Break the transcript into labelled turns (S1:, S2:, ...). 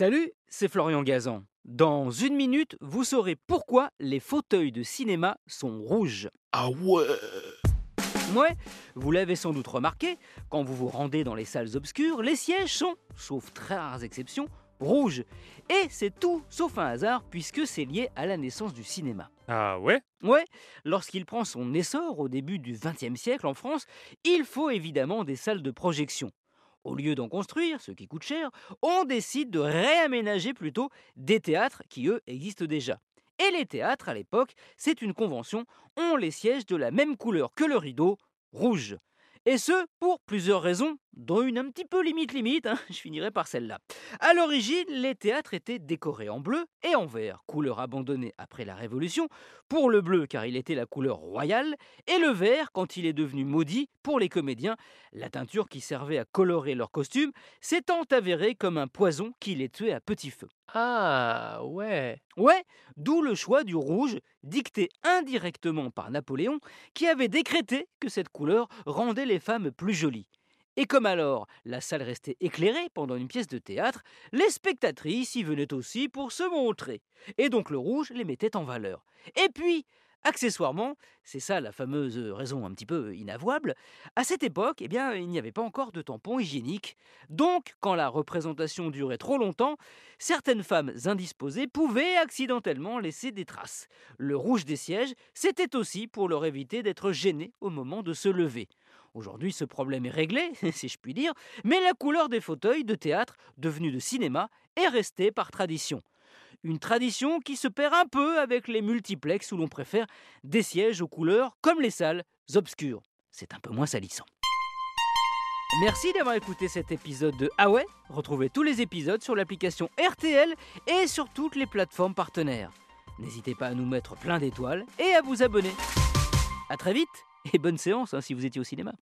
S1: Salut, c'est Florian Gazan. Dans une minute, vous saurez pourquoi les fauteuils de cinéma sont rouges.
S2: Ah ouais
S1: Ouais, vous l'avez sans doute remarqué, quand vous vous rendez dans les salles obscures, les sièges sont, sauf très rares exceptions, rouges. Et c'est tout sauf un hasard puisque c'est lié à la naissance du cinéma.
S3: Ah ouais?
S1: Ouais, lorsqu'il prend son essor au début du XXe siècle en France, il faut évidemment des salles de projection. Au lieu d'en construire, ce qui coûte cher, on décide de réaménager plutôt des théâtres qui, eux, existent déjà. Et les théâtres, à l'époque, c'est une convention, ont les sièges de la même couleur que le rideau, rouge. Et ce, pour plusieurs raisons, dont une un petit peu limite limite, hein, je finirai par celle-là. À l'origine, les théâtres étaient décorés en bleu et en vert, couleur abandonnée après la Révolution, pour le bleu car il était la couleur royale, et le vert quand il est devenu maudit pour les comédiens, la teinture qui servait à colorer leurs costumes s'étant avérée comme un poison qui les tuait à petit feu.
S3: Ah ouais
S1: Ouais, d'où le choix du rouge, dicté indirectement par Napoléon, qui avait décrété que cette couleur rendait les femmes plus jolies. Et comme alors la salle restait éclairée pendant une pièce de théâtre, les spectatrices y venaient aussi pour se montrer. Et donc le rouge les mettait en valeur. Et puis, accessoirement, c'est ça la fameuse raison un petit peu inavouable, à cette époque, eh bien, il n'y avait pas encore de tampons hygiéniques. Donc, quand la représentation durait trop longtemps, certaines femmes indisposées pouvaient accidentellement laisser des traces. Le rouge des sièges, c'était aussi pour leur éviter d'être gênés au moment de se lever. Aujourd'hui, ce problème est réglé, si je puis dire, mais la couleur des fauteuils de théâtre, devenus de cinéma, est restée par tradition. Une tradition qui se perd un peu avec les multiplex où l'on préfère des sièges aux couleurs comme les salles obscures. C'est un peu moins salissant. Merci d'avoir écouté cet épisode de Ah Retrouvez tous les épisodes sur l'application RTL et sur toutes les plateformes partenaires. N'hésitez pas à nous mettre plein d'étoiles et à vous abonner. A très vite et bonne séance hein, si vous étiez au cinéma.